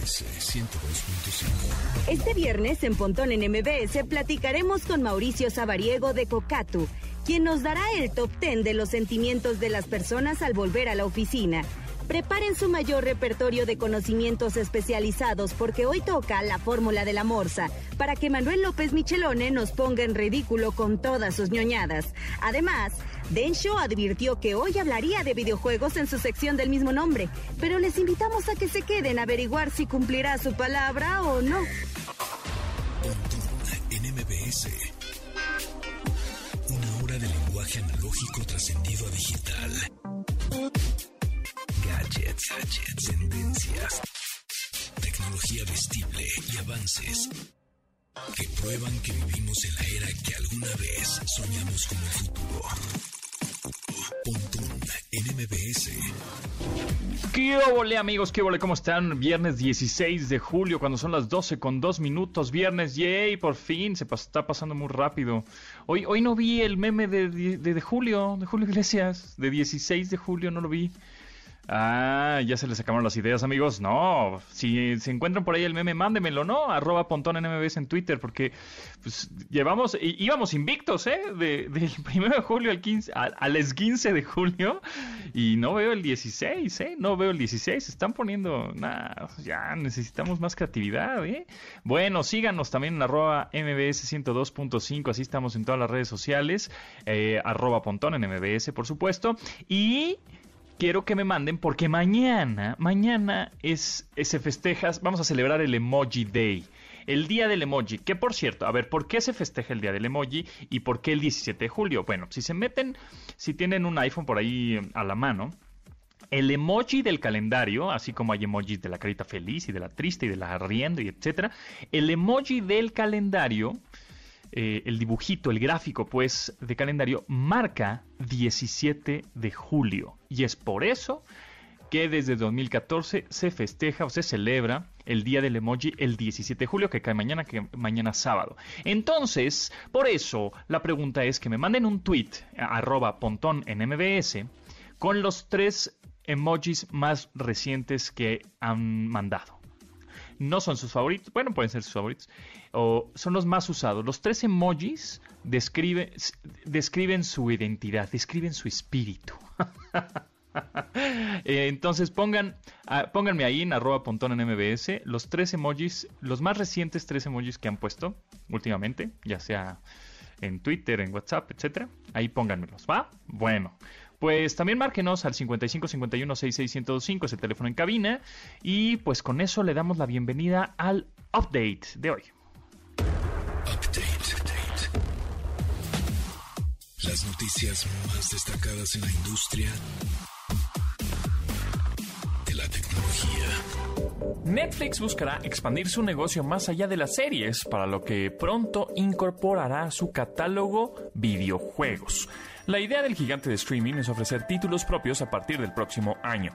MBS 102.5. Este viernes en Pontón en MBS platicaremos con Mauricio Sabariego de Cocatu, quien nos dará el top 10 de los sentimientos de las personas al volver a la oficina. Preparen su mayor repertorio de conocimientos especializados porque hoy toca la fórmula de la morsa para que Manuel López Michelone nos ponga en ridículo con todas sus ñoñadas. Además, Densho advirtió que hoy hablaría de videojuegos en su sección del mismo nombre, pero les invitamos a que se queden a averiguar si cumplirá su palabra o no. en MBS. Una hora de lenguaje analógico trascendido a digital. Gadgets, gadgets, tendencias, tecnología vestible y avances que prueban que vivimos en la era que alguna vez soñamos como el futuro. Pontón en MBS. ¿Qué ole amigos? ¿Qué ole? ¿Cómo están? Viernes 16 de julio, cuando son las 12 con 2 minutos. Viernes, yay, por fin, se pas- está pasando muy rápido. Hoy, hoy no vi el meme de, de, de Julio, de Julio Iglesias, de 16 de julio, no lo vi. Ah, ya se les acabaron las ideas, amigos. No, si se encuentran por ahí el meme, mándemelo, ¿no? Arroba pontón en MBS en Twitter, porque pues llevamos, íbamos invictos, ¿eh? De, del 1 de julio al 15, al, al 15 de julio, y no veo el 16, ¿eh? No veo el 16, se están poniendo, nada, ya necesitamos más creatividad, ¿eh? Bueno, síganos también en arroba MBS 102.5, así estamos en todas las redes sociales, eh, arroba pontón en MBS, por supuesto, y quiero que me manden porque mañana, mañana es, es- se festeja, vamos a celebrar el Emoji Day. El día del emoji, que por cierto, a ver, ¿por qué se festeja el día del emoji y por qué el 17 de julio? Bueno, si se meten, si tienen un iPhone por ahí eh, a la mano, el emoji del calendario, así como hay emojis de la carita feliz y de la triste y de la riendo y etcétera, el emoji del calendario, eh, el dibujito, el gráfico, pues, de calendario marca 17 de julio. Y es por eso que desde 2014 se festeja o se celebra el Día del Emoji el 17 de julio, que cae mañana, que mañana sábado. Entonces, por eso, la pregunta es que me manden un tweet, arroba pontón en MBS, con los tres emojis más recientes que han mandado no son sus favoritos, bueno, pueden ser sus favoritos, o son los más usados. Los tres emojis describen su identidad, describen su espíritu. Eh, Entonces pongan, ah, pónganme ahí en arroba pontón en MBS los tres emojis, los más recientes tres emojis que han puesto últimamente, ya sea en Twitter, en WhatsApp, etcétera. Ahí pónganmelos, ¿va? Bueno, pues también márquenos al 55 51 66 1025, ese teléfono en cabina. Y pues con eso le damos la bienvenida al update de hoy. Update. Update. Las noticias más destacadas en la industria de la tecnología. Netflix buscará expandir su negocio más allá de las series, para lo que pronto incorporará a su catálogo videojuegos. La idea del gigante de streaming es ofrecer títulos propios a partir del próximo año.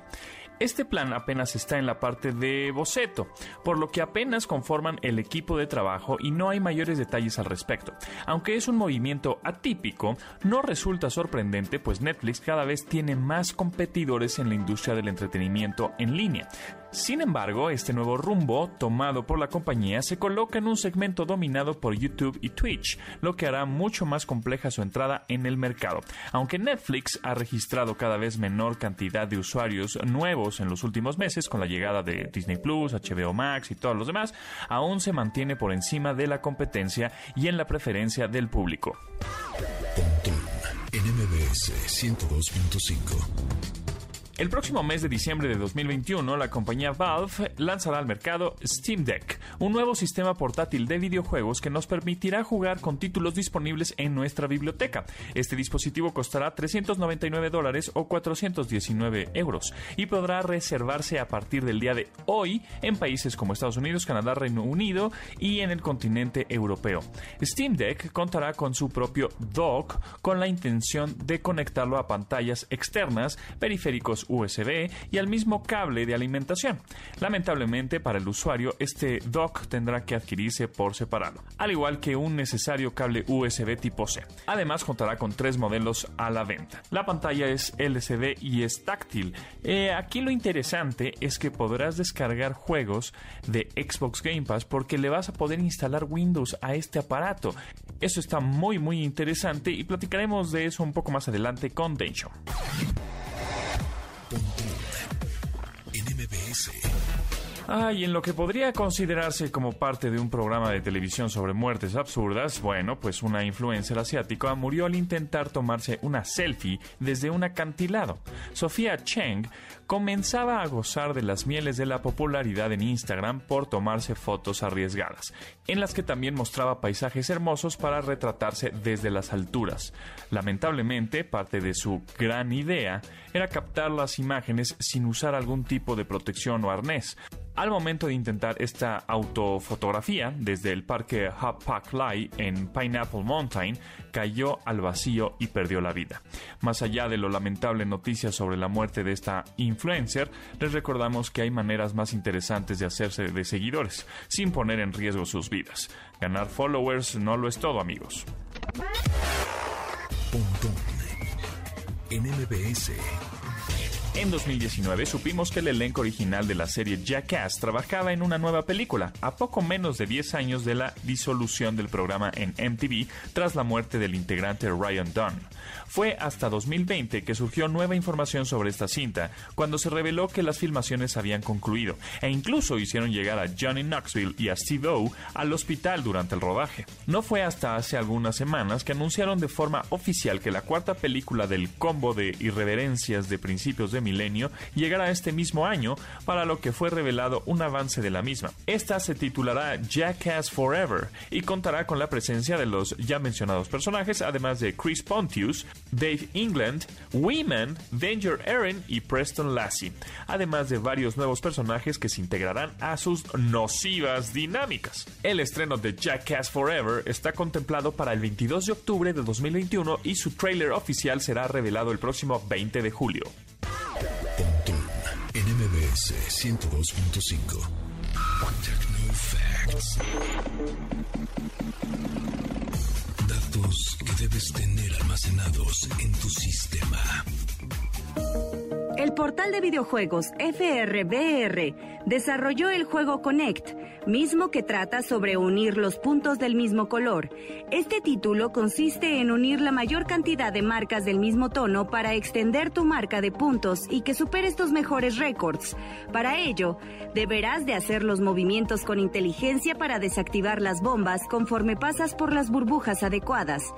Este plan apenas está en la parte de boceto, por lo que apenas conforman el equipo de trabajo y no hay mayores detalles al respecto. Aunque es un movimiento atípico, no resulta sorprendente pues Netflix cada vez tiene más competidores en la industria del entretenimiento en línea. Sin embargo, este nuevo rumbo tomado por la compañía se coloca en un segmento dominado por YouTube y Twitch, lo que hará mucho más compleja su entrada en el mercado. Aunque Netflix ha registrado cada vez menor cantidad de usuarios nuevos en los últimos meses con la llegada de Disney Plus, HBO Max y todos los demás, aún se mantiene por encima de la competencia y en la preferencia del público. Pontón en MBS 102.5. El próximo mes de diciembre de 2021, la compañía Valve lanzará al mercado Steam Deck, un nuevo sistema portátil de videojuegos que nos permitirá jugar con títulos disponibles en nuestra biblioteca. Este dispositivo costará 399 dólares o 419 euros y podrá reservarse a partir del día de hoy en países como Estados Unidos, Canadá, Reino Unido y en el continente europeo. Steam Deck contará con su propio dock con la intención de conectarlo a pantallas externas, periféricos USB y al mismo cable de alimentación. Lamentablemente para el usuario este dock tendrá que adquirirse por separado, al igual que un necesario cable USB tipo C. Además contará con tres modelos a la venta. La pantalla es LCD y es táctil. Eh, aquí lo interesante es que podrás descargar juegos de Xbox Game Pass porque le vas a poder instalar Windows a este aparato. Eso está muy muy interesante y platicaremos de eso un poco más adelante con Dencho. Ah, y en lo que podría considerarse como parte de un programa de televisión sobre muertes absurdas, bueno, pues una influencer asiática murió al intentar tomarse una selfie desde un acantilado. Sofía Cheng comenzaba a gozar de las mieles de la popularidad en Instagram por tomarse fotos arriesgadas, en las que también mostraba paisajes hermosos para retratarse desde las alturas. Lamentablemente, parte de su gran idea era captar las imágenes sin usar algún tipo de protección o arnés. Al momento de intentar esta autofotografía desde el parque Hapak Lai en Pineapple Mountain, cayó al vacío y perdió la vida. Más allá de lo lamentable noticia sobre la muerte de esta influencer, les recordamos que hay maneras más interesantes de hacerse de seguidores, sin poner en riesgo sus vidas. Ganar followers no lo es todo, amigos. 2019 supimos que el elenco original de la serie Jackass trabajaba en una nueva película, a poco menos de 10 años de la disolución del programa en MTV tras la muerte del integrante Ryan Dunn. Fue hasta 2020 que surgió nueva información sobre esta cinta, cuando se reveló que las filmaciones habían concluido, e incluso hicieron llegar a Johnny Knoxville y a Steve O al hospital durante el rodaje. No fue hasta hace algunas semanas que anunciaron de forma oficial que la cuarta película del combo de irreverencias de principios de milenio llegará este mismo año, para lo que fue revelado un avance de la misma. Esta se titulará Jackass Forever y contará con la presencia de los ya mencionados personajes, además de Chris Pontius, Dave England, Women, Danger Aaron y Preston Lassie, además de varios nuevos personajes que se integrarán a sus nocivas dinámicas. El estreno de Jackass Forever está contemplado para el 22 de octubre de 2021 y su trailer oficial será revelado el próximo 20 de julio. MBS 102.5. Facts. Datos que debes tener almacenados en tu sistema. El portal de videojuegos FRBR desarrolló el juego Connect, mismo que trata sobre unir los puntos del mismo color. Este título consiste en unir la mayor cantidad de marcas del mismo tono para extender tu marca de puntos y que superes tus mejores récords. Para ello, deberás de hacer los movimientos con inteligencia para desactivar las bombas conforme pasas por las burbujas adecuadas.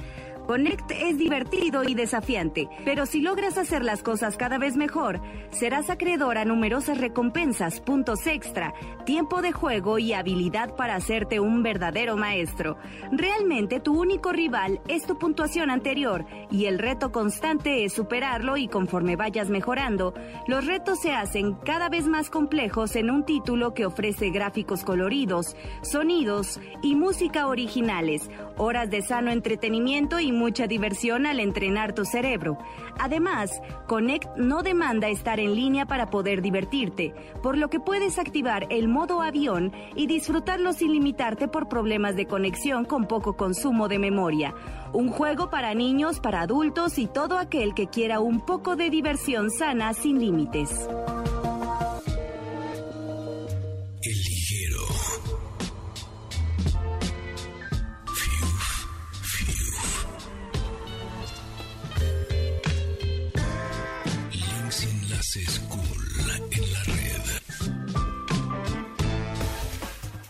Connect es divertido y desafiante, pero si logras hacer las cosas cada vez mejor, serás acreedor a numerosas recompensas, puntos extra, tiempo de juego y habilidad para hacerte un verdadero maestro. Realmente tu único rival es tu puntuación anterior y el reto constante es superarlo y conforme vayas mejorando, los retos se hacen cada vez más complejos en un título que ofrece gráficos coloridos, sonidos y música originales, horas de sano entretenimiento y mucha diversión al entrenar tu cerebro. Además, Connect no demanda estar en línea para poder divertirte, por lo que puedes activar el modo avión y disfrutarlo sin limitarte por problemas de conexión con poco consumo de memoria. Un juego para niños, para adultos y todo aquel que quiera un poco de diversión sana sin límites.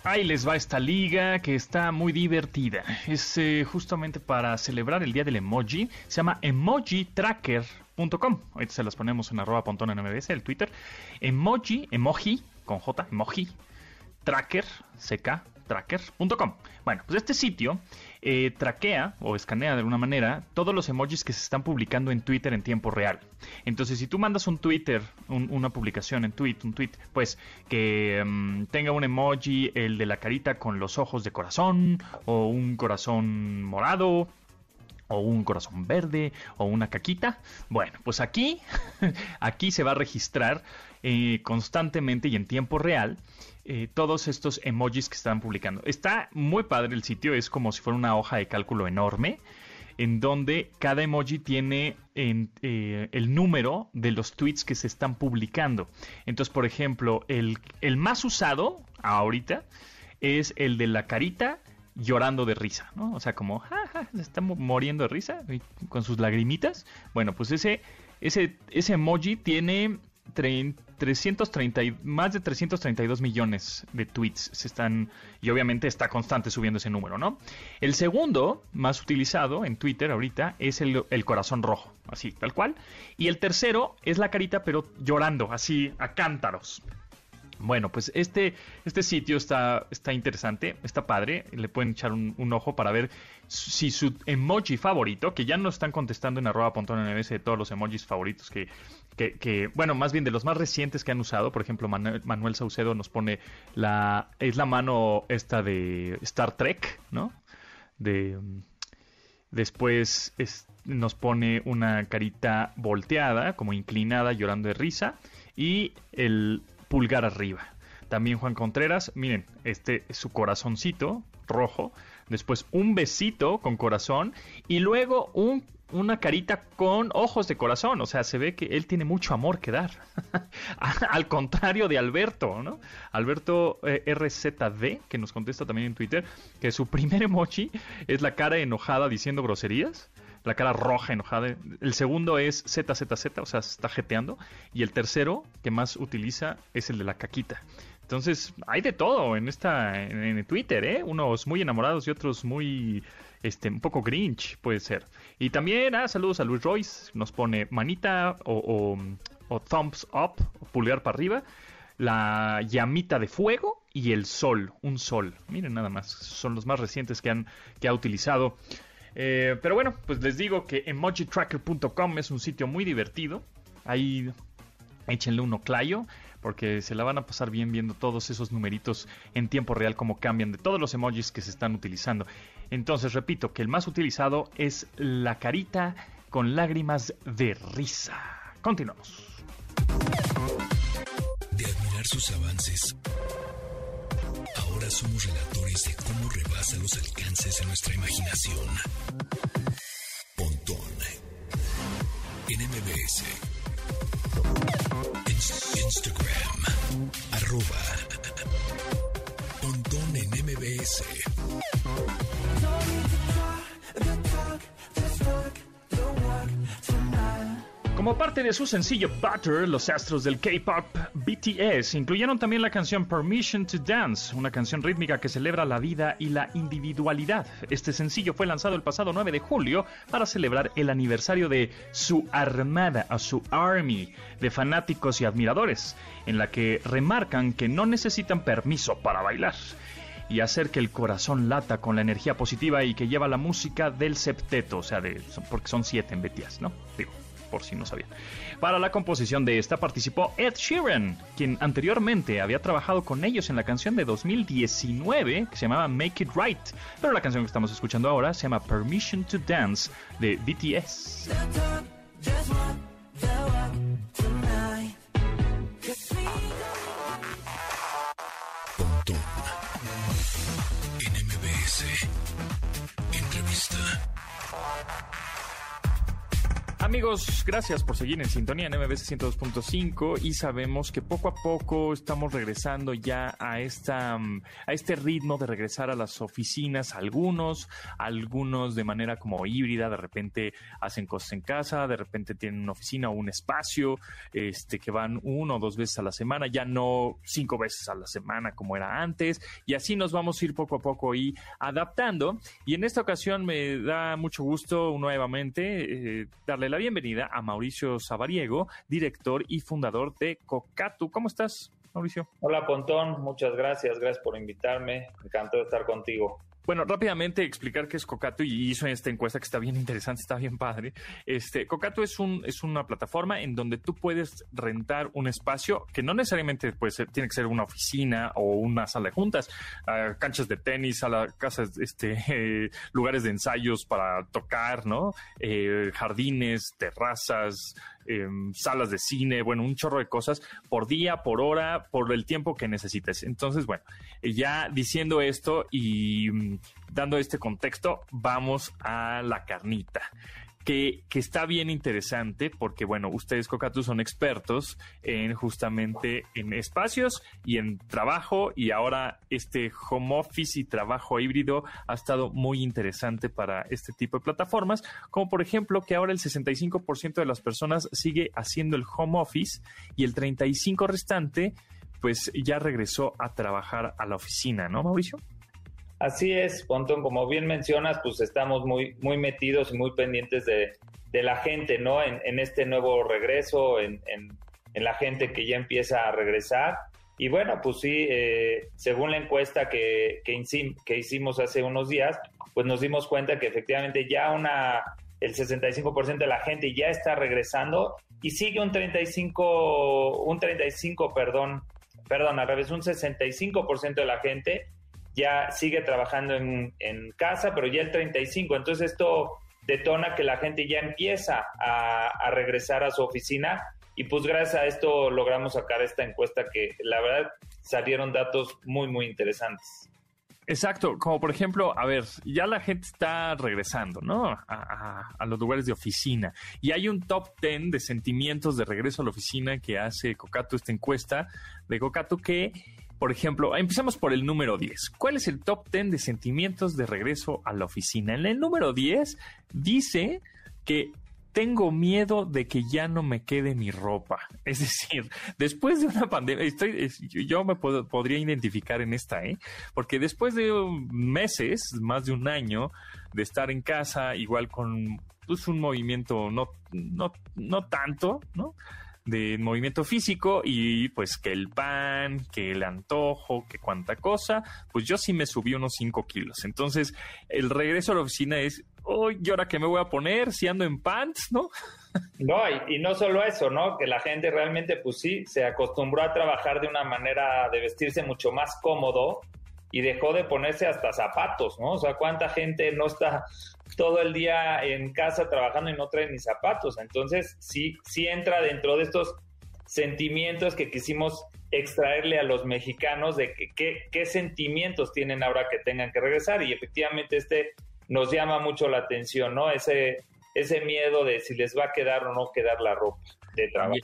Ahí les va esta liga que está muy divertida. Es eh, justamente para celebrar el día del emoji. Se llama emojitracker.com. Ahorita se las ponemos en arroba pontón en el Twitter. Emoji, emoji, con J, emoji, tracker, ck, tracker.com. Bueno, pues este sitio eh, traquea o escanea de alguna manera todos los emojis que se están publicando en Twitter en tiempo real. Entonces, si tú mandas un Twitter, una publicación en tweet, un tweet, pues que mm, tenga un emoji, el de la carita con los ojos de corazón o un corazón morado o un corazón verde o una caquita. Bueno, pues aquí, aquí se va a registrar eh, constantemente y en tiempo real eh, todos estos emojis que están publicando. Está muy padre el sitio, es como si fuera una hoja de cálculo enorme en donde cada emoji tiene eh, el número de los tweets que se están publicando. Entonces, por ejemplo, el, el más usado ahorita es el de la carita llorando de risa, ¿no? O sea, como, ja, se está muriendo de risa con sus lagrimitas. Bueno, pues ese, ese, ese emoji tiene 330, más de 332 millones de tweets se están y obviamente está constante subiendo ese número, ¿no? El segundo más utilizado en Twitter ahorita es el, el, corazón rojo, así, tal cual. Y el tercero es la carita pero llorando, así a cántaros. Bueno, pues este, este sitio está, está interesante, está padre. Le pueden echar un, ojo para ver si su emoji favorito, que ya no están contestando en arroba de todos los emojis favoritos que, que, bueno, más bien de los más recientes que han usado. Por ejemplo, Manuel, Saucedo nos pone la, es la mano esta de Star Trek, ¿no? De, después nos pone una carita volteada, como inclinada, llorando de risa. Y el pulgar arriba. También Juan Contreras, miren, este es su corazoncito rojo, después un besito con corazón y luego un, una carita con ojos de corazón. O sea, se ve que él tiene mucho amor que dar. Al contrario de Alberto, ¿no? Alberto eh, RZD, que nos contesta también en Twitter, que su primer emoji es la cara enojada diciendo groserías la cara roja, enojada. El segundo es ZZZ, o sea, está jeteando. Y el tercero que más utiliza es el de la caquita. Entonces, hay de todo en esta en, Twitter, ¿eh? Unos muy enamorados y otros muy este un poco grinch, puede ser. Y también, ah, saludos a Luis Royce, nos pone manita o, o, thumbs up, o pulgar para arriba, la llamita de fuego y el sol, un sol. Miren nada más, son los más recientes que han que ha utilizado eh, pero bueno, pues les digo que emojitracker.com es un sitio muy divertido. Ahí échenle uno clayo porque se la van a pasar bien viendo todos esos numeritos en tiempo real, como cambian de todos los emojis que se están utilizando. Entonces, repito que el más utilizado es la carita con lágrimas de risa. Continuamos. De admirar sus avances Somos relatores de cómo rebasa los alcances de nuestra imaginación. Pontón en MBS. Instagram. Arroba. Pontón en MBS. Como parte de su sencillo Butter, los astros del K-pop BTS incluyeron también la canción Permission to Dance, una canción rítmica que celebra la vida y la individualidad. Este sencillo fue lanzado el pasado 9 de julio para celebrar el aniversario de su armada, a su army de fanáticos y admiradores, en la que remarcan que no necesitan permiso para bailar y hacer que el corazón lata con la energía positiva y que lleva la música del septeto, o sea, de, porque son siete en BTS, ¿no? Digo por si no sabían. Para la composición de esta participó Ed Sheeran, quien anteriormente había trabajado con ellos en la canción de 2019 que se llamaba Make It Right, pero la canción que estamos escuchando ahora se llama Permission to Dance de BTS. Amigos, gracias por seguir en sintonía en MBC 102.5 y sabemos que poco a poco estamos regresando ya a esta mm, a este ritmo de regresar a las oficinas, algunos, algunos de manera como híbrida, de repente hacen cosas en casa, de repente tienen una oficina o un espacio, este que van uno o dos veces a la semana, ya no cinco veces a la semana como era antes, y así nos vamos a ir poco a poco y adaptando. Y en esta ocasión me da mucho gusto nuevamente eh, darle la bienvenida a Mauricio Sabariego, director y fundador de Cocatu. ¿Cómo estás, Mauricio? Hola, Pontón. Muchas gracias. Gracias por invitarme. Encantado de estar contigo. Bueno, rápidamente explicar qué es Cocato y hizo esta encuesta que está bien interesante, está bien padre. Este, Cocato es un es una plataforma en donde tú puedes rentar un espacio que no necesariamente pues, tiene que ser una oficina o una sala de juntas, canchas de tenis, a casas, este, eh, lugares de ensayos para tocar, ¿no? Eh, jardines, terrazas, Salas de cine, bueno, un chorro de cosas por día, por hora, por el tiempo que necesites. Entonces, bueno, ya diciendo esto y mm, dando este contexto, vamos a la carnita que, está bien interesante porque, bueno, ustedes, Cocatu, son expertos en justamente en espacios y en trabajo y ahora este home office y trabajo híbrido ha estado muy interesante para este tipo de plataformas, como por ejemplo que ahora el 65% de las personas sigue haciendo el home office y el 35% restante pues ya regresó a trabajar a la oficina, ¿no, Mauricio? Así es, Pontón, como bien mencionas, pues estamos muy, muy metidos y muy pendientes de, la gente, ¿no? En, este nuevo regreso, en, la gente que ya empieza a regresar. Y bueno, pues sí, eh, según la encuesta que, hicimos hace unos días, pues nos dimos cuenta que efectivamente ya una, el 65% de la gente ya está regresando y sigue un 35, un 35, perdón, perdón, al revés, un 65% de la gente ya sigue trabajando en, casa, pero ya el 35. Entonces esto detona que la gente ya empieza a, regresar a su oficina y pues gracias a esto logramos sacar esta encuesta que la verdad salieron datos muy, muy interesantes. Exacto, como por ejemplo, a ver, ya la gente está regresando, ¿no? A, a, los lugares de oficina. Y hay un top 10 de sentimientos de regreso a la oficina que hace Cocato, esta encuesta de Cocato, que por ejemplo, empezamos por el número 10. ¿Cuál es el top 10 de sentimientos de regreso a la oficina? En el número 10 dice que tengo miedo de que ya no me quede mi ropa. Es decir, después de una pandemia, estoy, yo me podría identificar en esta, ¿eh? Porque después de meses, más de un año de estar en casa, igual con pues, un movimiento no, no, no tanto, ¿no? De movimiento físico y pues que el pan, que el antojo, que cuánta cosa, pues yo sí me subí unos 5 kilos. Entonces, el regreso a la oficina es, oh, ¿y ahora qué me voy a poner? Si ando en pants, ¿no? No, y, y, no solo eso, ¿no? Que la gente realmente, pues sí, se acostumbró a trabajar de una manera de vestirse mucho más cómodo y dejó de ponerse hasta zapatos, ¿no? O sea, ¿cuánta gente no está todo el día en casa trabajando y no trae ni zapatos? Entonces, sí, sí entra dentro de estos sentimientos que quisimos extraerle a los mexicanos de que, qué sentimientos tienen ahora que tengan que regresar y efectivamente este nos llama mucho la atención, ¿no? Ese, ese miedo de si les va a quedar o no quedar la ropa de trabajo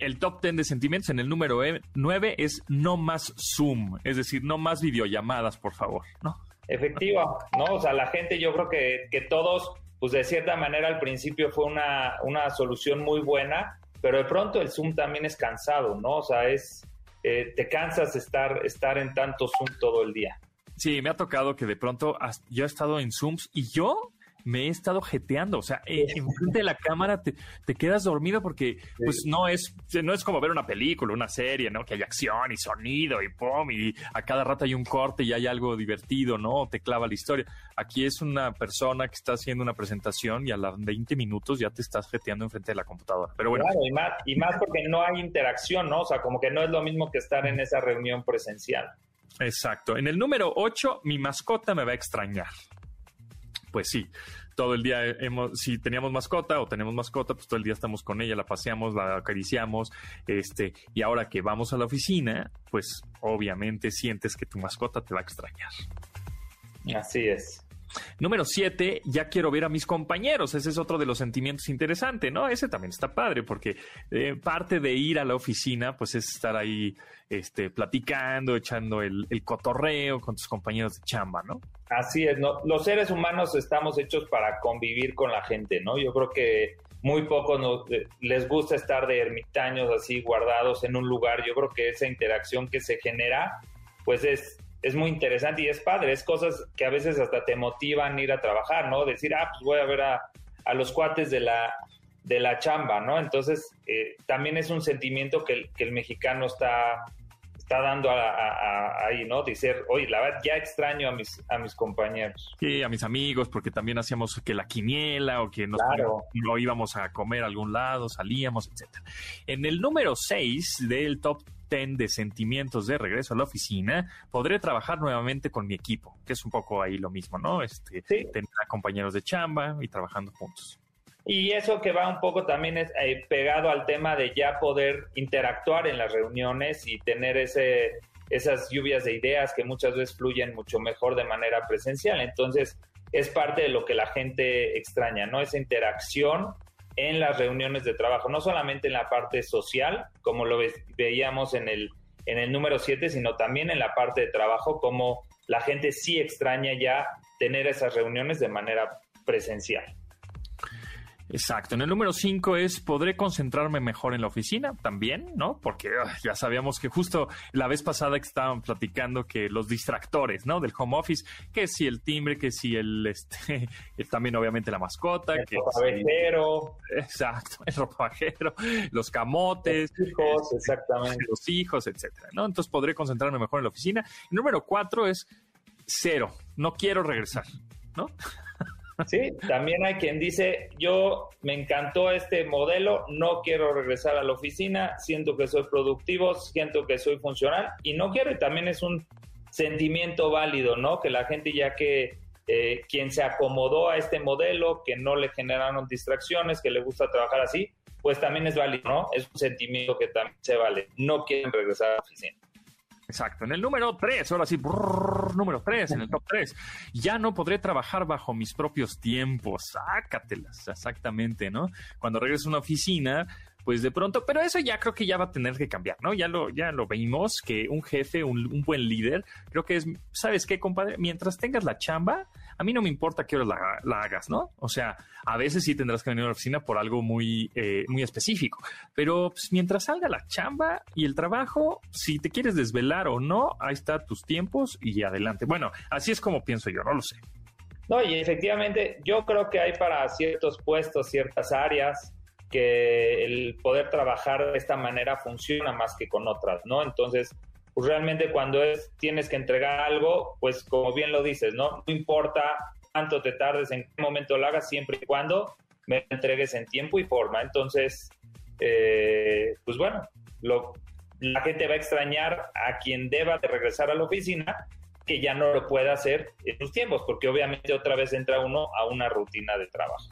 el top 10 de sentimientos en el número 9 es no más Zoom, es decir, no más videollamadas, por favor, ¿no? Efectivo, ¿no? O sea, la gente yo creo que, que todos, pues de cierta manera al principio fue una, una solución muy buena, pero de pronto el Zoom también es cansado, ¿no? O sea, es, eh, te cansas estar, estar en tanto Zoom todo el día. Sí, me ha tocado que de pronto yo he estado en Zooms y yo me he estado jeteando, o sea, en frente de la cámara te, quedas dormido porque pues no es, no es como ver una película, una serie, ¿no? Que hay acción y sonido y pum, y a cada rato hay un corte y hay algo divertido, ¿no? Te clava la historia. Aquí es una persona que está haciendo una presentación y a los 20 minutos ya te estás jeteando enfrente de la computadora. Pero bueno. Claro, y más, y más porque no hay interacción, ¿no? O sea, como que no es lo mismo que estar en esa reunión presencial. Exacto. En el número 8, mi mascota me va a extrañar pues sí, todo el día hemos, si teníamos mascota o tenemos mascota, pues todo el día estamos con ella, la paseamos, la acariciamos, este, y ahora que vamos a la oficina, pues obviamente sientes que tu mascota te va a extrañar. Así es. Número siete, ya quiero ver a mis compañeros. Ese es otro de los sentimientos interesantes, ¿no? Ese también está padre porque eh, parte de ir a la oficina, pues es estar ahí este, platicando, echando el, cotorreo con tus compañeros de chamba, ¿no? Así es, ¿no? Los seres humanos estamos hechos para convivir con la gente, ¿no? Yo creo que muy pocos les gusta estar de ermitaños así guardados en un lugar. Yo creo que esa interacción que se genera, pues es es muy interesante y es padre, es cosas que a veces hasta te motivan ir a trabajar, ¿no? Decir, ah, pues voy a ver a, los cuates de la, de la chamba, ¿no? Entonces, eh, también es un sentimiento que el, que el mexicano está, está dando ahí, ¿no? Decir, oye, la verdad, ya extraño a mis, a mis compañeros. Sí, a mis amigos, porque también hacíamos que la quiniela o que nos íbamos a comer a algún lado, salíamos, etcétera. En el número 6 del top 10 de sentimientos de regreso a la oficina, podré trabajar nuevamente con mi equipo, que es un poco ahí lo mismo, ¿no? Este, tener a compañeros de chamba y trabajando juntos. Y eso que va un poco también es, eh, pegado al tema de ya poder interactuar en las reuniones y tener ese, esas lluvias de ideas que muchas veces fluyen mucho mejor de manera presencial. Entonces, es parte de lo que la gente extraña, ¿no? Esa interacción en las reuniones de trabajo, no solamente en la parte social, como lo veíamos en el, en el número 7, sino también en la parte de trabajo, como la gente sí extraña ya tener esas reuniones de manera presencial. Exacto. En el número 5 es, ¿podré concentrarme mejor en la oficina? También, ¿no? Porque ah, ya sabíamos que justo la vez pasada que estaban platicando que los distractores, ¿no? Del home office, que si el timbre, que si el, este, también obviamente la mascota. El que ropavejero. exacto, el ropavejero, los camotes. Los hijos, exactamente. Los hijos, etcétera, ¿no? Entonces podré concentrarme mejor en la oficina. El número 4 es cero, no quiero regresar, ¿no? Sí, también hay quien dice, yo me encantó este modelo, no quiero regresar a la oficina, siento que soy productivo, siento que soy funcional y no quiero, y también es un sentimiento válido, ¿no? Que la gente ya que eh, quien se acomodó a este modelo, que no le generaron distracciones, que le gusta trabajar así, pues también es válido, ¿no? Es un sentimiento que también se vale, no quieren regresar a la oficina. Exacto. En el número 3, ahora sí, número 3, en el top 3. Ya no podré trabajar bajo mis propios tiempos. Sácatelas, exactamente, ¿no? Cuando regreso a una oficina, pues de pronto, pero eso ya creo que ya va a tener que cambiar, ¿no? Ya lo, ya lo vimos, que un jefe, un, buen líder, creo que es, ¿sabes qué, compadre? Mientras tengas la chamba, a mí no me importa qué hora la, hagas, ¿no? O sea, a veces sí tendrás que venir a la oficina por algo muy, eh, muy específico, pero pues, mientras salga la chamba y el trabajo, si te quieres desvelar o no, ahí está tus tiempos y adelante. Bueno, así es como pienso yo, no lo sé. No, y efectivamente, yo creo que hay para ciertos puestos, ciertas áreas, que el poder trabajar de esta manera funciona más que con otras, ¿no? Entonces, pues realmente cuando es, tienes que entregar algo, pues como bien lo dices, ¿no? No importa cuánto te tardes, en qué momento lo hagas, siempre y cuando me entregues en tiempo y forma. Entonces, eh, pues bueno, lo, la gente va a extrañar a quien deba de regresar a la oficina, que ya no lo pueda hacer en sus tiempos, porque obviamente otra vez entra uno a una rutina de trabajo.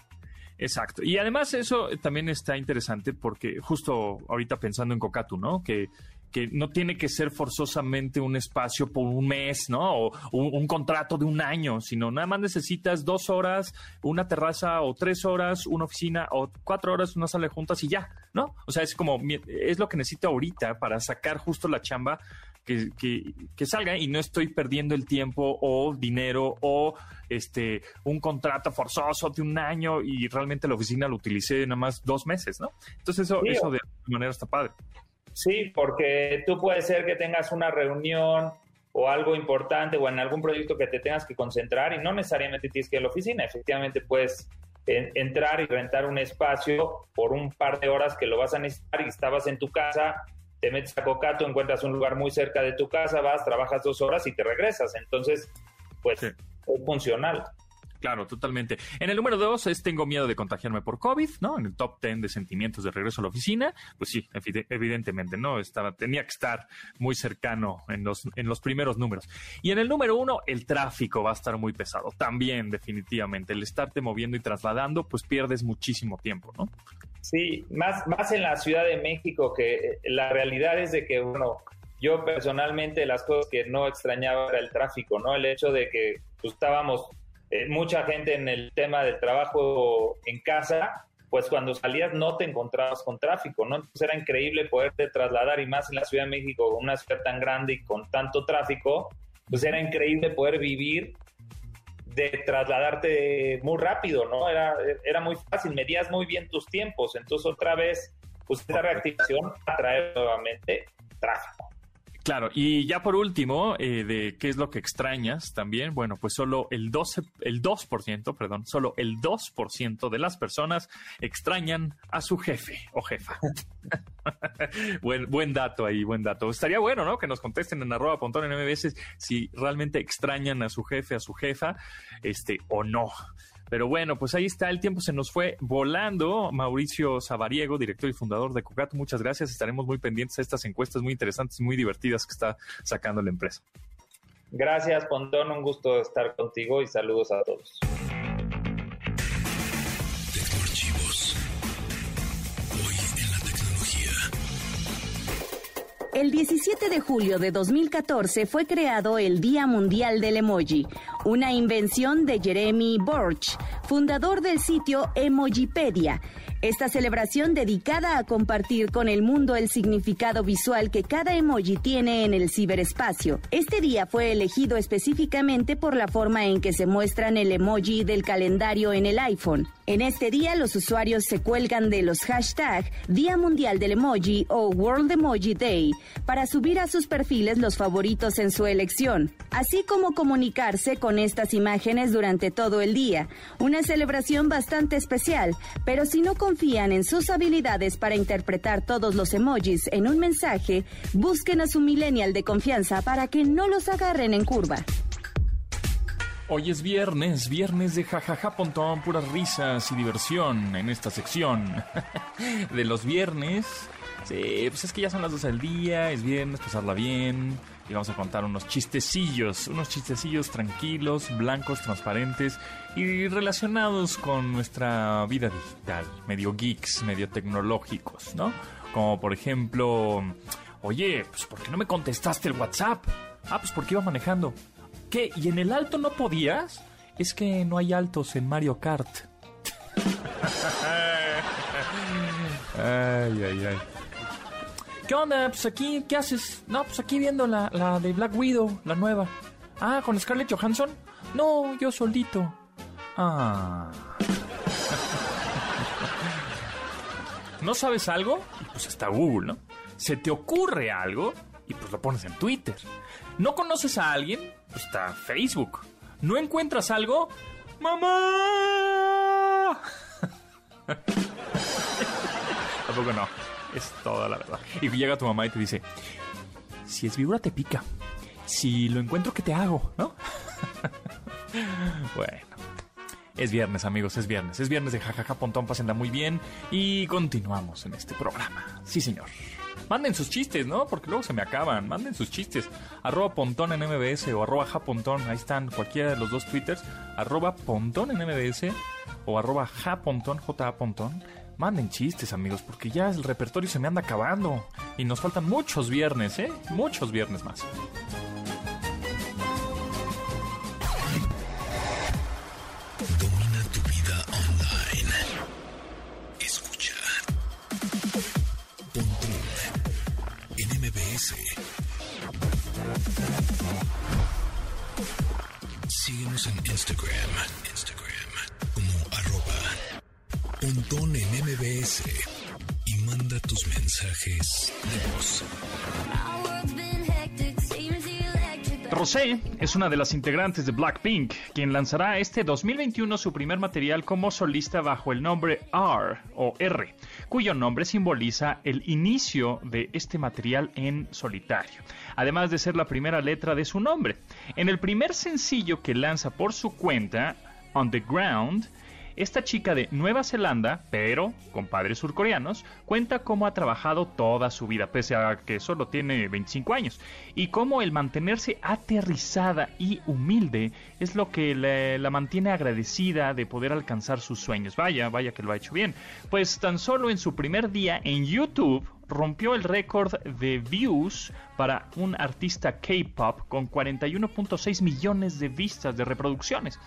Exacto. Y además eso también está interesante porque justo ahorita pensando en Cocatu, ¿no? Que, que no tiene que ser forzosamente un espacio por un mes, ¿no? O un, contrato de un año, sino nada más necesitas dos horas, una terraza o tres horas, una oficina o cuatro horas, una sala de juntas y ya, ¿no? O sea, es como, es lo que necesito ahorita para sacar justo la chamba que, salga y no estoy perdiendo el tiempo o dinero o este un contrato forzoso de un año y realmente la oficina lo utilicé nada más dos meses, ¿no? Entonces eso, eso de manera está padre. Sí, porque tú puede ser que tengas una reunión o algo importante o en algún proyecto que te tengas que concentrar y no necesariamente tienes que ir a la oficina, efectivamente puedes entrar y rentar un espacio por un par de horas que lo vas a necesitar y estabas en tu casa te metes a Cocato, encuentras un lugar muy cerca de tu casa, vas, trabajas dos horas y te regresas. Entonces, pues es funcional. Claro, totalmente. En el número dos es tengo miedo de contagiarme por COVID, ¿no? En el top ten de sentimientos de regreso a la oficina, pues sí, evidentemente, ¿no? Estaba, tenía que estar muy cercano en los, en los primeros números. Y en el número uno, el tráfico va a estar muy pesado. También, definitivamente. El estarte moviendo y trasladando, pues pierdes muchísimo tiempo, ¿no? Sí, más, más en la Ciudad de México, que eh, la realidad es de que, bueno, yo personalmente las cosas que no extrañaba era el tráfico, ¿no? El hecho de que pues, estábamos eh, mucha gente en el tema del trabajo en casa, pues cuando salías no te encontrabas con tráfico, ¿no? Entonces era increíble poderte trasladar y más en la Ciudad de México, una ciudad tan grande y con tanto tráfico, pues era increíble poder vivir de trasladarte muy rápido, ¿no? Era, era muy fácil, medías muy bien tus tiempos, entonces otra vez, pues esta reactivación atrae nuevamente tráfico. Claro, y ya por último, eh, de qué es lo que extrañas también, bueno, pues solo el 12, el 2%, perdón, solo el 2% de las personas extrañan a su jefe o jefa. buen, dato ahí, buen dato. Estaría bueno, ¿no? Que nos contesten en arroba pontón en MBS si realmente extrañan a su jefe, a su jefa, este, o no. Pero bueno, pues ahí está, el tiempo se nos fue volando. Mauricio Sabariego, director y fundador de Cocato, muchas gracias. Estaremos muy pendientes a estas encuestas muy interesantes y muy divertidas que está sacando la empresa. Gracias, Pontón, un gusto estar contigo y saludos a todos. El 17 de julio de 2014 fue creado el Día Mundial del Emoji, una invención de Jeremy Borch, fundador del sitio Emojipedia. Esta celebración dedicada a compartir con el mundo el significado visual que cada emoji tiene en el ciberespacio. Este día fue elegido específicamente por la forma en que se muestran el emoji del calendario en el iPhone. En este día los usuarios se cuelgan de los hashtags Día Mundial del Emoji o World Emoji Day para subir a sus perfiles los favoritos en su elección, así como comunicarse con estas imágenes durante todo el día. Una celebración bastante especial, pero si no confían en sus habilidades para interpretar todos los emojis en un mensaje, busquen a su millennial de confianza para que no los agarren en curva. Hoy es viernes, viernes de jajaja pontón, puras risas y diversión en esta sección de los viernes. Sí, pues es que ya son las 12 del día, es viernes, pasarla bien. Y vamos a contar unos chistecillos, unos chistecillos tranquilos, blancos, transparentes y relacionados con nuestra vida digital, medio geeks, medio tecnológicos, ¿no? Como por ejemplo, oye, pues ¿por qué no me contestaste el WhatsApp? Ah, pues porque iba manejando. ¿Qué? ¿Y en el alto no podías? Es que no hay altos en Mario Kart. ay, ay, ay. ¿Qué onda? Pues aquí, ¿qué haces? No, pues aquí viendo la, la de Black Widow, la nueva. Ah, ¿con Scarlett Johansson? No, yo solito. Ah. ¿No sabes algo? Pues está Google, ¿no? Se te ocurre algo y pues lo pones en Twitter. ¿No conoces a alguien? Está Facebook. ¿No encuentras algo? ¡Mamá! Tampoco no. Es toda la verdad. Y llega tu mamá y te dice: Si es víbora, te pica. Si lo encuentro, ¿qué te hago? ¿No? bueno. Es viernes, amigos, es viernes. Es viernes de jajaja pontón, pásenla muy bien. Y continuamos en este programa. Sí, señor. Manden sus chistes, ¿no? Porque luego se me acaban. Manden sus chistes. Arroba pontón en MBS o arroba japontón. Ahí están cualquiera de los dos twitters. Arroba pontón en MBS o arroba japontón, J pontón. Manden chistes, amigos, porque ya el repertorio se me anda acabando. Y nos faltan muchos viernes, ¿eh? Muchos viernes más. Instagram, Instagram. Como arroba pontón en MBS y manda tus mensajes de voz. Rosé es una de las integrantes de Blackpink, quien lanzará este 2021 su primer material como solista bajo el nombre R o R, cuyo nombre simboliza el inicio de este material en solitario, además de ser la primera letra de su nombre. En el primer sencillo que lanza por su cuenta, On the Ground, esta chica de Nueva Zelanda, pero con padres surcoreanos, cuenta cómo ha trabajado toda su vida, pese a que solo tiene 25 años, y cómo el mantenerse aterrizada y humilde es lo que la mantiene agradecida de poder alcanzar sus sueños. Vaya, vaya que lo ha hecho bien. Pues tan solo en su primer día en YouTube rompió el récord de views para un artista K-pop con 41.6 millones de vistas de reproducciones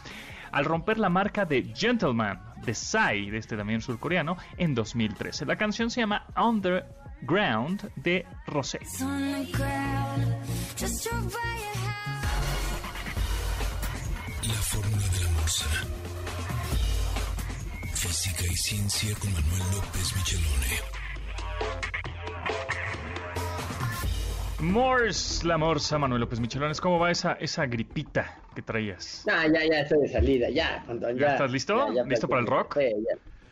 al romper la marca de Gentleman de Psy, de este también surcoreano, en 2013. La canción se llama Underground de Rosé. La fórmula de la morsa. Física y ciencia con Manuel López Michelone. Mors, la morsa, Manuel López Michelones. ¿Cómo va esa, esa gripita que traías? No, ya, ya estoy de salida, ya. ¿Ya, estás listo? ¿Listo para el rock? Sí,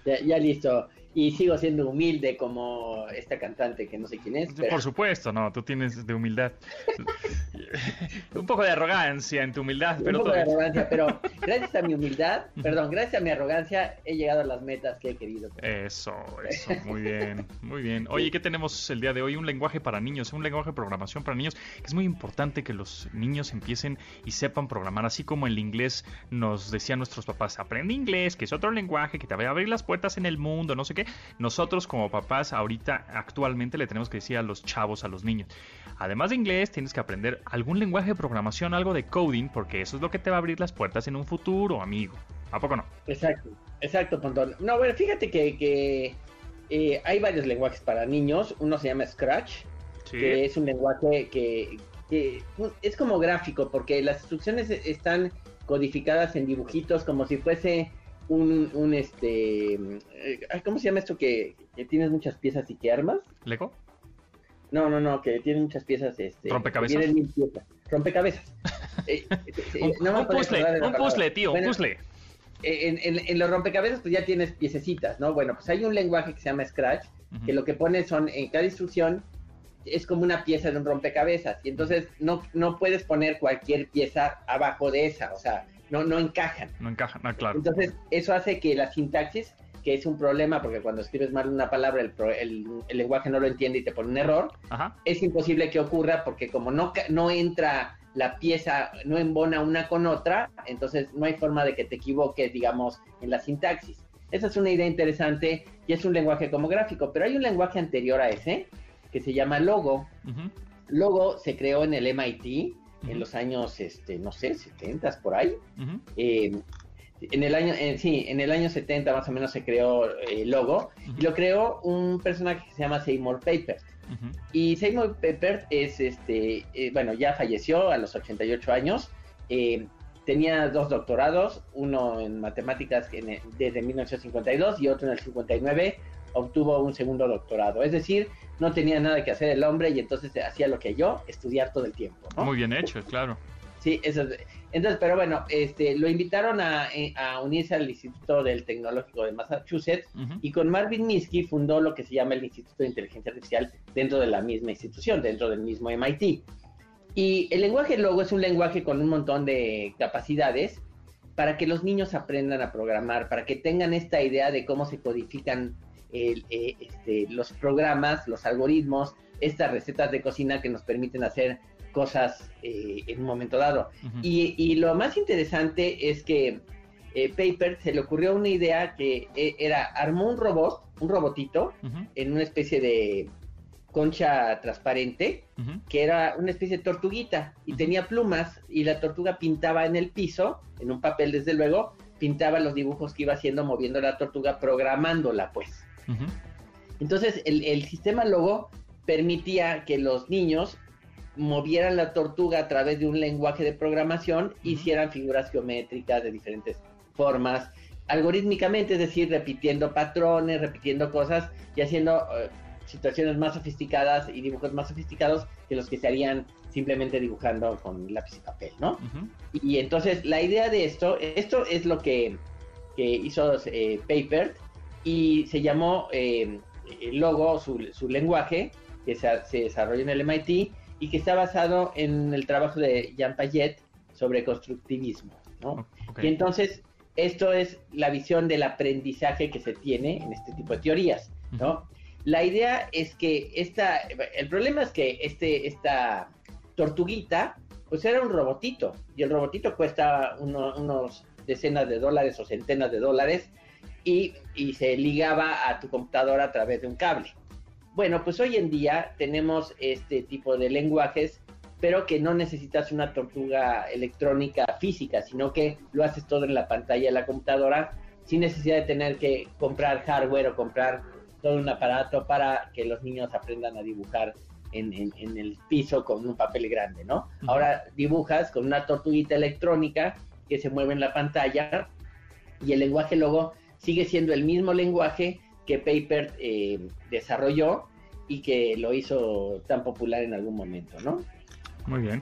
ya, ya, listo y sigo siendo humilde como esta cantante que no sé quién es. Por supuesto, no, tú tienes de humildad. un poco de arrogancia en tu humildad, pero... Un poco de arrogancia, pero gracias a mi humildad, perdón, gracias a mi arrogancia he llegado a las metas que he querido. Eso, eso, muy bien, muy bien. Oye, ¿qué tenemos el día de hoy? Un lenguaje para niños, un lenguaje de programación para niños, que es muy importante que los niños empiecen y sepan programar, así como el inglés nos decían nuestros papás, aprende inglés, que es otro lenguaje que te va a abrir las puertas en el mundo, no sé qué nosotros como papás ahorita actualmente le tenemos que decir a los chavos, a los niños, además de inglés tienes que aprender algún lenguaje de programación, algo de coding, porque eso es lo que te va a abrir las puertas en un futuro, amigo. ¿A poco no? Exacto, exacto, Pontón. No, bueno, fíjate que, eh, hay varios lenguajes para niños. Uno se llama Scratch, que es un lenguaje que, que, es como gráfico, porque las instrucciones están codificadas en dibujitos como si fuese un, un este, eh, ¿cómo se llama esto que, tienes muchas piezas y que armas? ¿Lego? No, no, no, que tiene muchas piezas, este, rompecabezas. Rompecabezas. Eh, eh, un, puzzle, un puzzle, tío, un puzzle. En, en, los rompecabezas pues ya tienes piececitas, ¿no? Bueno, pues hay un lenguaje que se llama Scratch, que lo que pone son, en cada instrucción, es como una pieza de un rompecabezas, y entonces no, no puedes poner cualquier pieza abajo de esa, o sea, no, no encajan. No encajan, ah, claro. Entonces, eso hace que la sintaxis, que es un problema, porque cuando escribes mal una palabra, el, el, lenguaje no lo entiende y te pone un error, es imposible que ocurra porque como no, no entra la pieza, no embona una con otra, entonces no hay forma de que te equivoques, digamos, en la sintaxis. Esa es una idea interesante y es un lenguaje como gráfico, pero hay un lenguaje anterior a ese que se llama Logo. Logo se creó en el MIT en los años, este, no sé, 70 por ahí. Eh, en el año, sí, en el año 70 más o menos se creó el eh, logo y lo creó un personaje que se llama Seymour Papert. Y Seymour Papert es, este, eh, bueno, ya falleció a los 88 años. tenía dos doctorados, uno en matemáticas desde 1952 y otro en el 59 obtuvo un segundo doctorado. Es decir, no tenía nada que hacer el hombre y entonces hacía lo que yo, estudiar todo el tiempo. Muy bien hecho, claro. Sí, eso es. Entonces, pero bueno, este, lo invitaron a, eh, unirse al Instituto del Tecnológico de Massachusetts y con Marvin Minsky fundó lo que se llama el Instituto de Inteligencia Artificial dentro de la misma institución, dentro del mismo MIT. Y el lenguaje Logo es un lenguaje con un montón de capacidades para que los niños aprendan a programar, para que tengan esta idea de cómo se codifican eh, este, los programas, los algoritmos, estas recetas de cocina que nos permiten hacer cosas eh, en un momento dado. y, lo más interesante es que eh, Paper se le ocurrió una idea que era, armó un robot, un robotito, en una especie de concha transparente, que era una especie de tortuguita, y tenía plumas, y la tortuga pintaba en el piso, en un papel desde luego, pintaba los dibujos que iba haciendo moviendo la tortuga, programándola pues. Entonces, el, sistema Logo permitía que los niños movieran la tortuga a través de un lenguaje de programación, hicieran figuras geométricas de diferentes formas, algorítmicamente, es decir, repitiendo patrones, repitiendo cosas y haciendo eh, situaciones más sofisticadas y dibujos más sofisticados que los que se harían simplemente dibujando con lápiz y papel, ¿no? y, entonces la idea de esto, esto es lo que, hizo eh, Paper y se llamó eh, el logo, su, lenguaje, que se, desarrolló en el MIT y que está basado en el trabajo de Jean Payet sobre constructivismo. ¿no? Y entonces, esto es la visión del aprendizaje que se tiene en este tipo de teorías. ¿no? La idea es que esta, el problema es que este, esta tortuguita, pues era un robotito, y el robotito cuesta unos decenas de dólares o centenas de dólares, y, se ligaba a tu computadora a través de un cable. Bueno, pues hoy en día tenemos este tipo de lenguajes, pero que no necesitas una tortuga electrónica física, sino que lo haces todo en la pantalla de la computadora sin necesidad de tener que comprar hardware o comprar todo un aparato para que los niños aprendan a dibujar en, el piso con un papel grande, ¿no? Ahora dibujas con una tortuguita electrónica que se mueve en la pantalla y el lenguaje luego sigue siendo el mismo lenguaje que Paper eh, desarrolló y que lo hizo tan popular en algún momento, ¿no? Muy bien.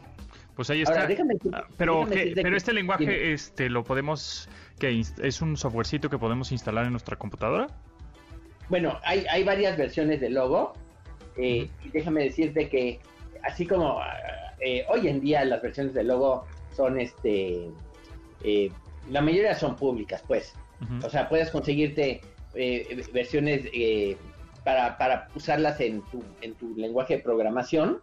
Pues ahí está. Ah, pero pero este lenguaje este lo podemos que es un softwarecito que podemos instalar en nuestra computadora. Bueno, hay, hay varias versiones de Logo. Eh, y déjame decirte que así como eh, hoy en día las versiones de Logo son este eh, la mayoría son públicas, pues. O sea, puedes conseguirte versiones para, para usarlas en tu, en tu lenguaje de programación.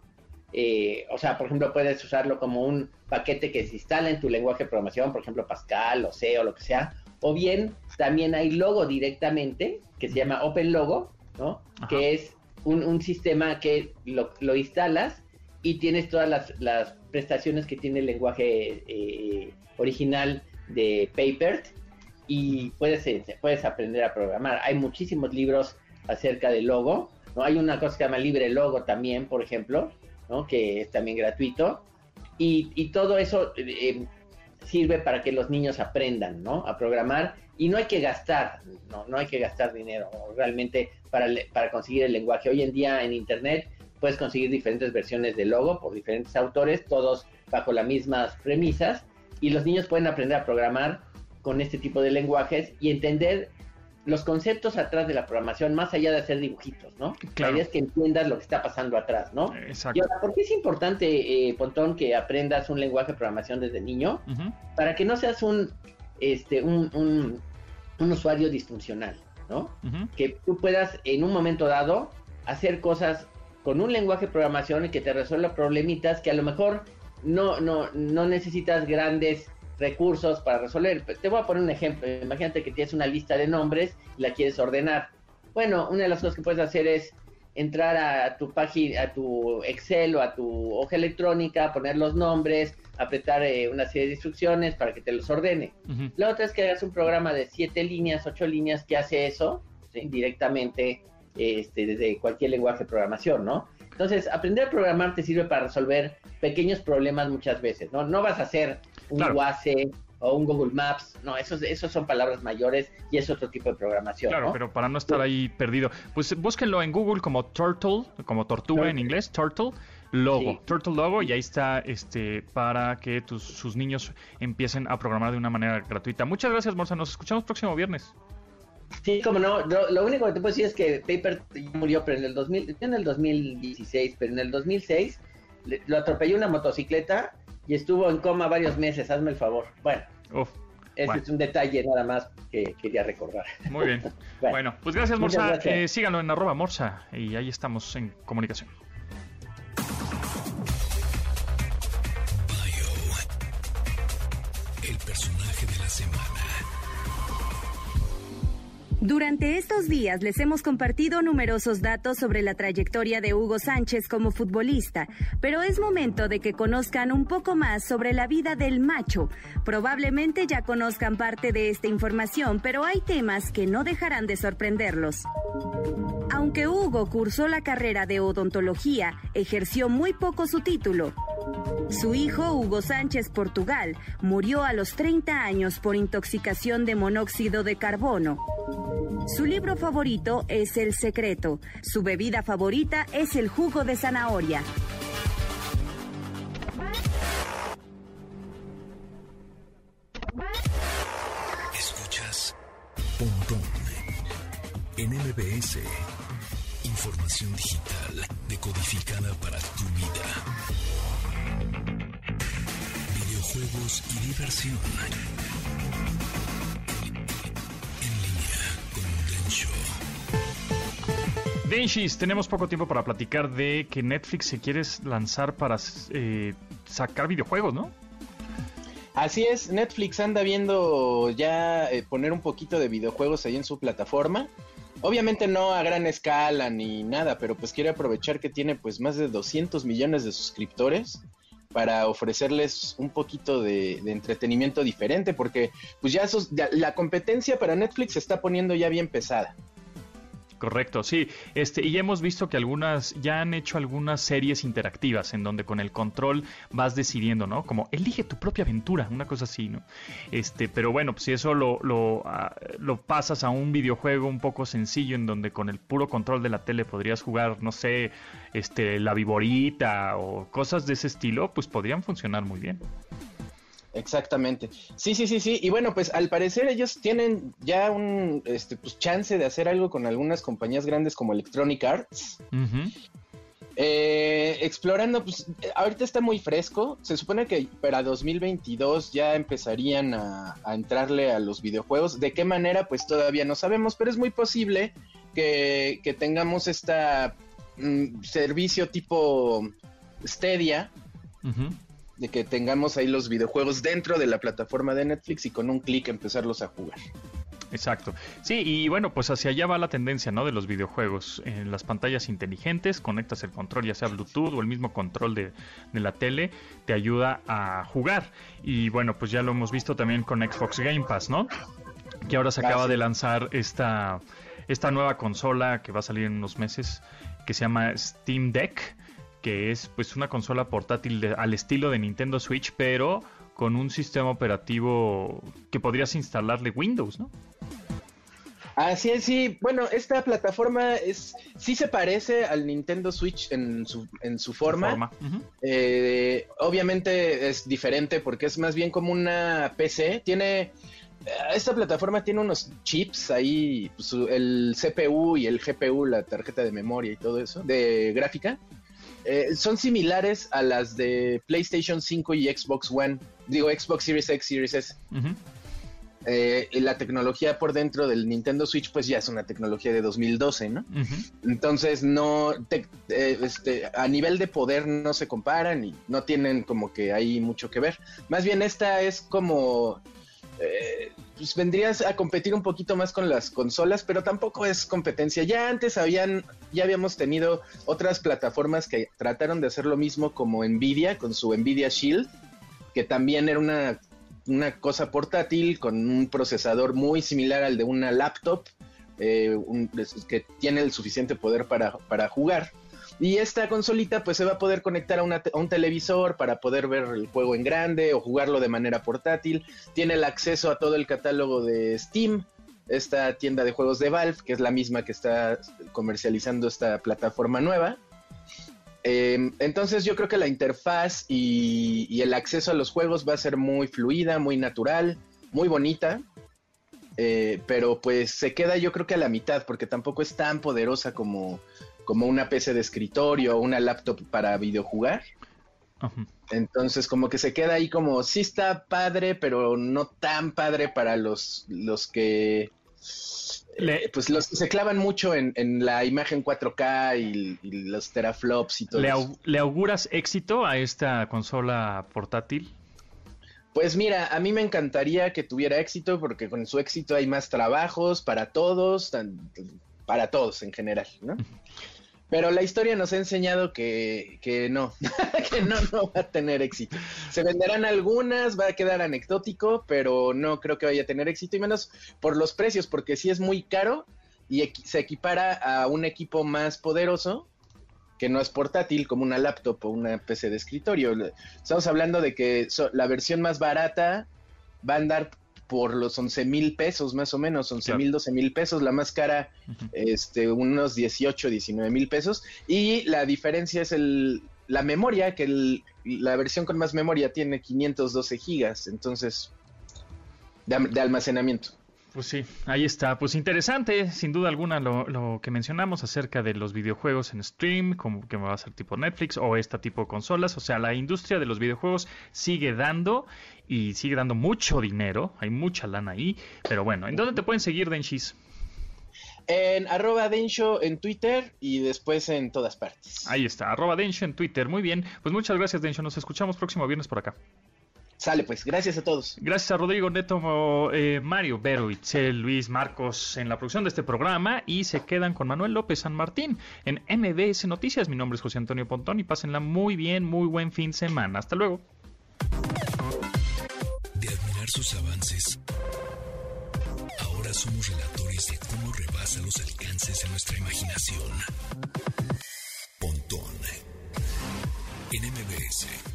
Eh, o sea, por ejemplo, puedes usarlo como un paquete que se instala en tu lenguaje de programación, por ejemplo, Pascal o C o lo que sea. O bien, también hay logo directamente, que se llama Open Logo, ¿no? Que es un, sistema que lo, instalas y tienes todas las, prestaciones que tiene el lenguaje eh, original de Paper y puedes, eh, puedes aprender a programar. Hay muchísimos libros acerca de logo, ¿no? Hay una cosa que se llama Libre Logo también, por ejemplo, que es también gratuito. Y, todo eso eh, sirve para que los niños aprendan ¿no? a programar y no hay que gastar, no, no hay que gastar dinero realmente para, para conseguir el lenguaje. Hoy en día en Internet puedes conseguir diferentes versiones de logo por diferentes autores, todos bajo las mismas premisas, y los niños pueden aprender a programar con este tipo de lenguajes y entender los conceptos atrás de la programación, más allá de hacer dibujitos, ¿no? La idea es que entiendas lo que está pasando atrás, ¿no? Exacto. Y ahora, ¿por qué es importante, eh, Pontón, que aprendas un lenguaje de programación desde niño? Para que no seas un, este, un, un, usuario disfuncional, ¿no? Que tú puedas, en un momento dado, hacer cosas con un lenguaje de programación y que te resuelva problemitas que a lo mejor no, no, no necesitas grandes recursos para resolver. Te voy a poner un ejemplo. Imagínate que tienes una lista de nombres y la quieres ordenar. Bueno, una de las cosas que puedes hacer es entrar a tu página, a tu Excel o a tu hoja electrónica, poner los nombres, apretar eh, una serie de instrucciones para que te los ordene. La otra es que hagas un programa de siete líneas, ocho líneas que hace eso directamente este, desde cualquier lenguaje de programación, ¿no? Entonces, aprender a programar te sirve para resolver pequeños problemas muchas veces, ¿no? No vas a hacer un claro. o un Google Maps. No, esos, esos son palabras mayores y es otro tipo de programación. Claro, pero para no estar ahí perdido, pues búsquenlo en Google como Turtle, como tortuga en inglés, Turtle. Logo, Turtle Logo, y ahí está este para que tus, sus niños empiecen a programar de una manera gratuita. Muchas gracias, Morsa. Nos escuchamos próximo viernes. Sí, como no, lo, único que te puedo decir es que Paper murió pero en el 2000, en el 2016, pero en el 2006 lo atropelló una motocicleta y estuvo en coma varios meses, hazme el favor. Bueno, ese es un detalle nada más que quería recordar. Muy bien. bueno, pues gracias, Morsa. Eh, síganlo en arroba Morsa y ahí estamos en comunicación. el personaje de la semana. Durante estos días les hemos compartido numerosos datos sobre la trayectoria de Hugo Sánchez como futbolista, pero es momento de que conozcan un poco más sobre la vida del macho. Probablemente ya conozcan parte de esta información, pero hay temas que no dejarán de sorprenderlos. Aunque Hugo cursó la carrera de odontología, ejerció muy poco su título. Su hijo, Hugo Sánchez Portugal, murió a los 30 años por intoxicación de monóxido de carbono. Su libro favorito es El Secreto. Su bebida favorita es el jugo de zanahoria. Escuchas Pontón en MBS. Información digital decodificada para tu vida. Videojuegos y diversión. Denshis, tenemos poco tiempo para platicar de que Netflix se quiere lanzar para eh, sacar videojuegos, ¿no? Así es, Netflix anda viendo ya eh, poner un poquito de videojuegos ahí en su plataforma. Obviamente no a gran escala ni nada, pero pues quiere aprovechar que tiene pues más de 200 millones de suscriptores para ofrecerles un poquito de, entretenimiento diferente, porque pues ya, ya la competencia para Netflix se está poniendo ya bien pesada. Correcto, sí. Este, y hemos visto que algunas, ya han hecho algunas series interactivas en donde con el control vas decidiendo, ¿no? Como elige tu propia aventura, una cosa así, ¿no? Este, pero bueno, pues si eso lo, lo, ah, lo pasas a un videojuego un poco sencillo en donde con el puro control de la tele podrías jugar, no sé, este, la viborita o cosas de ese estilo, pues podrían funcionar muy bien. Exactamente. Sí, sí, sí, sí. Y bueno, pues al parecer ellos tienen ya un este, pues, chance de hacer algo con algunas compañías grandes como Electronic Arts. Eh, explorando, pues ahorita está muy fresco. Se supone que para 2022 ya empezarían a, entrarle a los videojuegos. ¿De qué manera? Pues todavía no sabemos, pero es muy posible que, tengamos este servicio tipo Stadia de que tengamos ahí los videojuegos dentro de la plataforma de Netflix y con un clic empezarlos a jugar. Exacto. Sí, y bueno, pues hacia allá va la tendencia, ¿no? De los videojuegos. En las pantallas inteligentes, conectas el control, ya sea Bluetooth o el mismo control de, la tele, te ayuda a jugar. Y bueno, pues ya lo hemos visto también con Xbox Game Pass, ¿no? Que ahora se acaba de lanzar esta, esta nueva consola que va a salir en unos meses, que se llama Steam Deck que es pues una consola portátil al estilo de Nintendo Switch, pero con un sistema operativo que podrías instalarle Windows, ¿no? Así es, sí. Bueno, esta plataforma es sí se parece al Nintendo Switch en su, en su forma. Eh, obviamente es diferente porque es más bien como una PC. Tiene eh, esta plataforma tiene unos chips ahí, pues, el CPU y el GPU, la tarjeta de memoria y todo eso, de gráfica. Eh, son similares a las de PlayStation 5 y Xbox One, digo Xbox Series X, Series S. Eh, la tecnología por dentro del Nintendo Switch pues ya es una tecnología de 2012, ¿no? Entonces no, eh, este, a nivel de poder no se comparan y no tienen como que hay mucho que ver. Más bien esta es como pues vendrías a competir un poquito más con las consolas, pero tampoco es competencia. Ya antes habían, ya habíamos tenido otras plataformas que trataron de hacer lo mismo como Nvidia con su Nvidia Shield, que también era una, una cosa portátil con un procesador muy similar al de una laptop, eh, que tiene el suficiente poder para, para jugar. Y esta consolita pues se va a poder conectar a, un televisor para poder ver el juego en grande o jugarlo de manera portátil. Tiene el acceso a todo el catálogo de Steam, esta tienda de juegos de Valve, que es la misma que está comercializando esta plataforma nueva. Em, entonces yo creo que la interfaz y, el acceso a los juegos va a ser muy fluida, muy natural, muy bonita. Eh, pero pues se queda yo creo que a la mitad porque tampoco es tan poderosa como, como una PC de escritorio o una laptop para videojugar. Entonces, como que se queda ahí como, sí está padre, pero no tan padre para los, los que... Eh, pues los que se clavan mucho en, la imagen 4K y, los teraflops y todo ¿Le, eso. ¿Le auguras éxito a esta consola portátil? Pues mira, a mí me encantaría que tuviera éxito porque con su éxito hay más trabajos para todos, para todos en general, ¿no? Pero la historia nos ha enseñado que, que no, que no, no va a tener éxito. Se venderán algunas, va a quedar anecdótico, pero no creo que vaya a tener éxito, y menos por los precios, porque sí es muy caro y se equipara a un equipo más poderoso, que no es portátil, como una laptop o una PC de escritorio. Estamos hablando de que la versión más barata va a andar por los 11 mil pesos más o menos, 11 mil, 12 mil pesos, la más cara este, unos 18, 19 mil pesos. Y la diferencia es el, la memoria, que la versión con más memoria tiene 512 gigas, entonces de almacenamiento. Pues sí, ahí está. Pues interesante, sin duda alguna, lo, que mencionamos acerca de los videojuegos en stream, como que va a ser tipo Netflix o este tipo de consolas. O sea, la industria de los videojuegos sigue dando y sigue dando mucho dinero. Hay mucha lana ahí. Pero bueno, ¿en dónde te pueden seguir, Denshis? En arroba Densho en Twitter y después en todas partes. Ahí está, arroba Densho en Twitter. Muy bien. Pues muchas gracias, Densho. Nos escuchamos próximo viernes por acá. Sale pues, gracias a todos. Gracias a Rodrigo Neto, eh, Mario Vero, Itzel, Luis Marcos en la producción de este programa y se quedan con Manuel López San Martín en MBS Noticias. Mi nombre es José Antonio Pontón y pásenla muy bien, muy buen fin de semana. Hasta luego. De admirar sus avances Ahora somos relatores de cómo rebasa los alcances de nuestra imaginación. Pontón en MBS.